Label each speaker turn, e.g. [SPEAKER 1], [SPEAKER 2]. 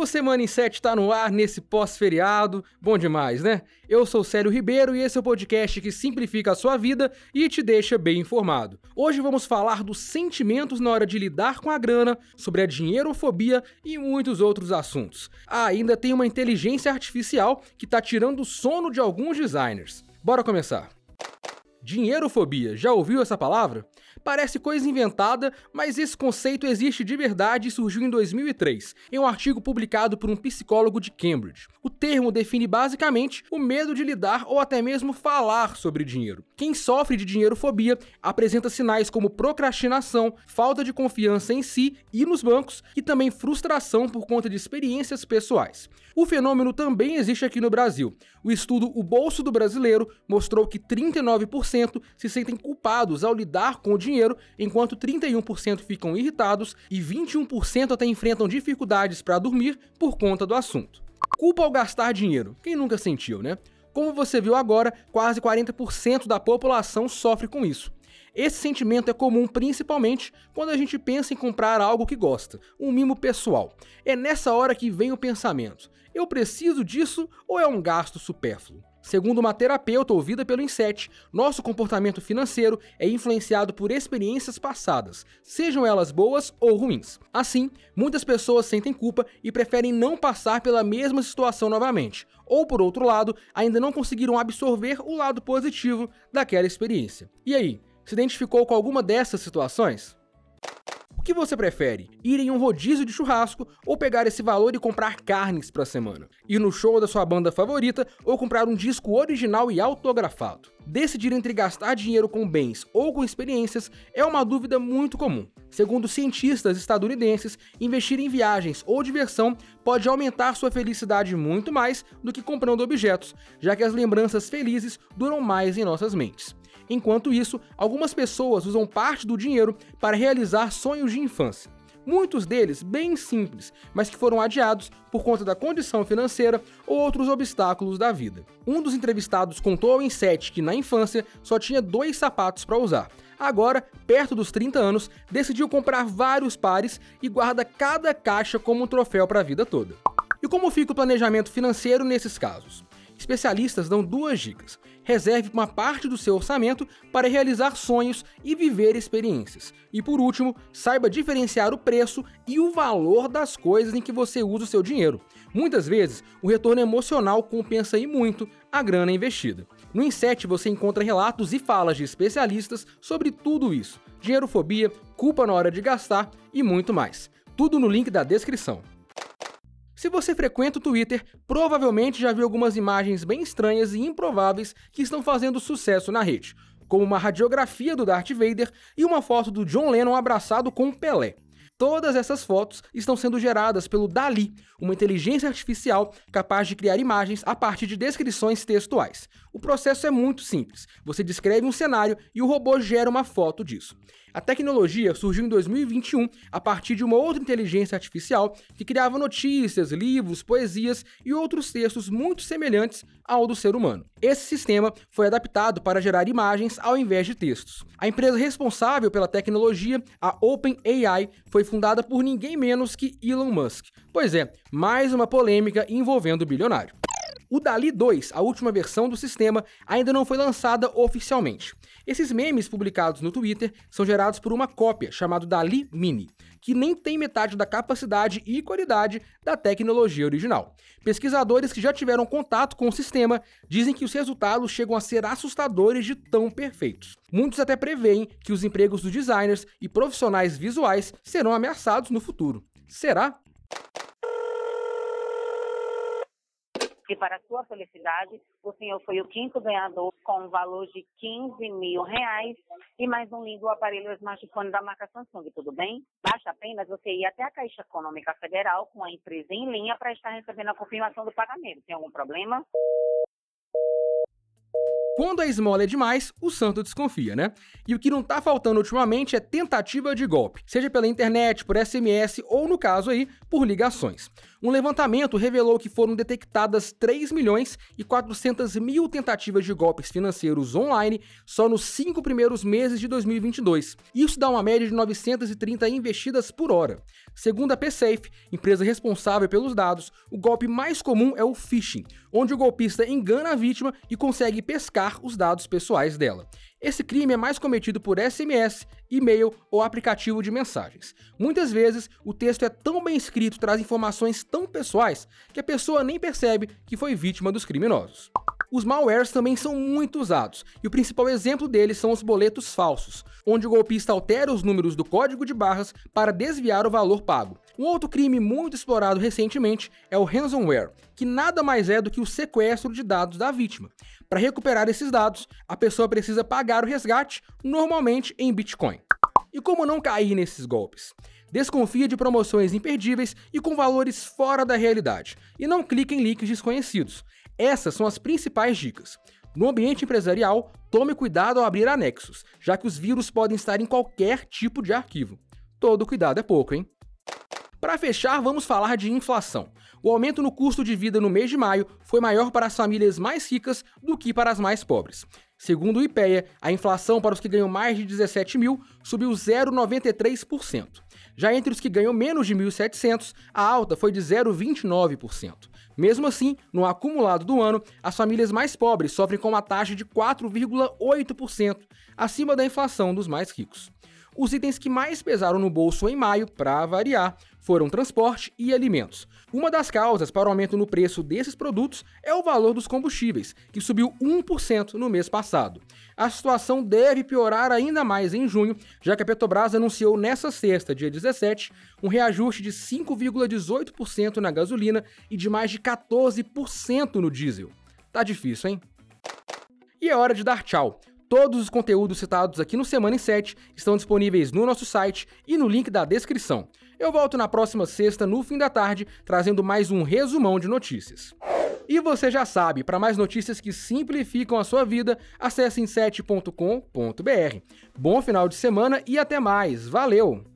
[SPEAKER 1] O Semana em 7 está no ar nesse pós-feriado. Bom demais, né? Eu sou Célio Ribeiro e esse é o podcast que simplifica a sua vida e te deixa bem informado. Hoje vamos falar dos sentimentos na hora de lidar com a grana, sobre a dinheirofobia e muitos outros assuntos. Ah, ainda tem uma inteligência artificial que está tirando o sono de alguns designers. Bora começar. Dinheirofobia, já ouviu essa palavra? Parece coisa inventada, mas esse conceito existe de verdade e surgiu em 2003, em um artigo publicado por um psicólogo de Cambridge. O termo define basicamente o medo de lidar ou até mesmo falar sobre dinheiro. Quem sofre de dinheirofobia apresenta sinais como procrastinação, falta de confiança em si e nos bancos e também frustração por conta de experiências pessoais. O fenômeno também existe aqui no Brasil. O estudo O Bolso do Brasileiro mostrou que 39% se sentem culpados ao lidar com o dinheiro, enquanto 31% ficam irritados e 21% até enfrentam dificuldades para dormir por conta do assunto. Culpa ao gastar dinheiro. Quem nunca sentiu, né? Como você viu agora, quase 40% da população sofre com isso. Esse sentimento é comum principalmente quando a gente pensa em comprar algo que gosta, um mimo pessoal. É nessa hora que vem o pensamento: eu preciso disso ou é um gasto supérfluo? Segundo uma terapeuta ouvida pelo Inset, nosso comportamento financeiro é influenciado por experiências passadas, sejam elas boas ou ruins. Assim, muitas pessoas sentem culpa e preferem não passar pela mesma situação novamente, ou por outro lado, ainda não conseguiram absorver o lado positivo daquela experiência. E aí, se identificou com alguma dessas situações? O que você prefere? Ir em um rodízio de churrasco ou pegar esse valor e comprar carnes para a semana? Ir no show da sua banda favorita ou comprar um disco original e autografado? Decidir entre gastar dinheiro com bens ou com experiências é uma dúvida muito comum. Segundo cientistas estadunidenses, investir em viagens ou diversão pode aumentar sua felicidade muito mais do que comprando objetos, já que as lembranças felizes duram mais em nossas mentes. Enquanto isso, algumas pessoas usam parte do dinheiro para realizar sonhos de infância. Muitos deles bem simples, mas que foram adiados por conta da condição financeira ou outros obstáculos da vida. Um dos entrevistados contou ao Inset que na infância só tinha dois sapatos para usar. Agora, perto dos 30 anos, decidiu comprar vários pares e guarda cada caixa como um troféu para a vida toda. E como fica o planejamento financeiro nesses casos? Especialistas dão duas dicas. Reserve uma parte do seu orçamento para realizar sonhos e viver experiências. E por último, saiba diferenciar o preço e o valor das coisas em que você usa o seu dinheiro. Muitas vezes, o retorno emocional compensa e muito a grana investida. No Inset você encontra relatos e falas de especialistas sobre tudo isso: dinheirofobia, culpa na hora de gastar e muito mais. Tudo no link da descrição. Se você frequenta o Twitter, provavelmente já viu algumas imagens bem estranhas e improváveis que estão fazendo sucesso na rede, como uma radiografia do Darth Vader e uma foto do John Lennon abraçado com Pelé. Todas essas fotos estão sendo geradas pelo DALI, uma inteligência artificial capaz de criar imagens a partir de descrições textuais. O processo é muito simples. Você descreve um cenário e o robô gera uma foto disso. A tecnologia surgiu em 2021 a partir de uma outra inteligência artificial que criava notícias, livros, poesias e outros textos muito semelhantes ao do ser humano. Esse sistema foi adaptado para gerar imagens ao invés de textos. A empresa responsável pela tecnologia, a OpenAI, foi fundada por ninguém menos que Elon Musk. Pois é, mais uma polêmica envolvendo o bilionário. O Dali 2, a última versão do sistema, ainda não foi lançada oficialmente. Esses memes publicados no Twitter são gerados por uma cópia chamada Dali Mini, que nem tem metade da capacidade e qualidade da tecnologia original. Pesquisadores que já tiveram contato com o sistema dizem que os resultados chegam a ser assustadores de tão perfeitos. Muitos até preveem que os empregos dos designers e profissionais visuais serão ameaçados no futuro. Será?
[SPEAKER 2] E para sua felicidade, o senhor foi o quinto ganhador com um valor de 15 mil reais e mais um lindo aparelho smartphone da marca Samsung, tudo bem? Basta apenas você ir até a Caixa Econômica Federal com a empresa em linha para estar recebendo a confirmação do pagamento. Tem algum problema?
[SPEAKER 1] Quando a esmola é demais, o santo desconfia, né? E o que não tá faltando ultimamente é tentativa de golpe, seja pela internet, por SMS ou, no caso aí, por ligações. Um levantamento revelou que foram detectadas 3 milhões e 400 mil tentativas de golpes financeiros online só nos cinco primeiros meses de 2022. Isso dá uma média de 930 investidas por hora. Segundo a PSafe, empresa responsável pelos dados, o golpe mais comum é o phishing, onde o golpista engana a vítima e consegue pescar os dados pessoais dela. Esse crime é mais cometido por SMS, e-mail ou aplicativo de mensagens. Muitas vezes, o texto é tão bem escrito, traz informações tão pessoais, que a pessoa nem percebe que foi vítima dos criminosos. Os malwares também são muito usados, e o principal exemplo deles são os boletos falsos, onde o golpista altera os números do código de barras para desviar o valor pago. Um outro crime muito explorado recentemente é o ransomware, que nada mais é do que o sequestro de dados da vítima. Para recuperar esses dados, a pessoa precisa pagar o resgate, normalmente em Bitcoin. E como não cair nesses golpes? Desconfie de promoções imperdíveis e com valores fora da realidade, e não clique em links desconhecidos. Essas são as principais dicas. No ambiente empresarial, tome cuidado ao abrir anexos, já que os vírus podem estar em qualquer tipo de arquivo. Todo cuidado é pouco, hein? Para fechar, vamos falar de inflação. O aumento no custo de vida no mês de maio foi maior para as famílias mais ricas do que para as mais pobres. Segundo o IPEA, a inflação para os que ganham mais de 17 mil subiu 0,93%. Já entre os que ganham menos de 1.700, a alta foi de 0,29%. Mesmo assim, no acumulado do ano, as famílias mais pobres sofrem com uma taxa de 4,8%, acima da inflação dos mais ricos. Os itens que mais pesaram no bolso em maio, para variar, foram transporte e alimentos. Uma das causas para o aumento no preço desses produtos é o valor dos combustíveis, que subiu 1% no mês passado. A situação deve piorar ainda mais em junho, já que a Petrobras anunciou nesta sexta, dia 17, um reajuste de 5,18% na gasolina e de mais de 14% no diesel. Tá difícil, hein? E é hora de dar tchau. Todos os conteúdos citados aqui no Semana em 7 estão disponíveis no nosso site e no link da descrição. Eu volto na próxima sexta, no fim da tarde, trazendo mais um resumão de notícias. E você já sabe, para mais notícias que simplificam a sua vida, acesse em7.com.br. Bom final de semana e até mais. Valeu!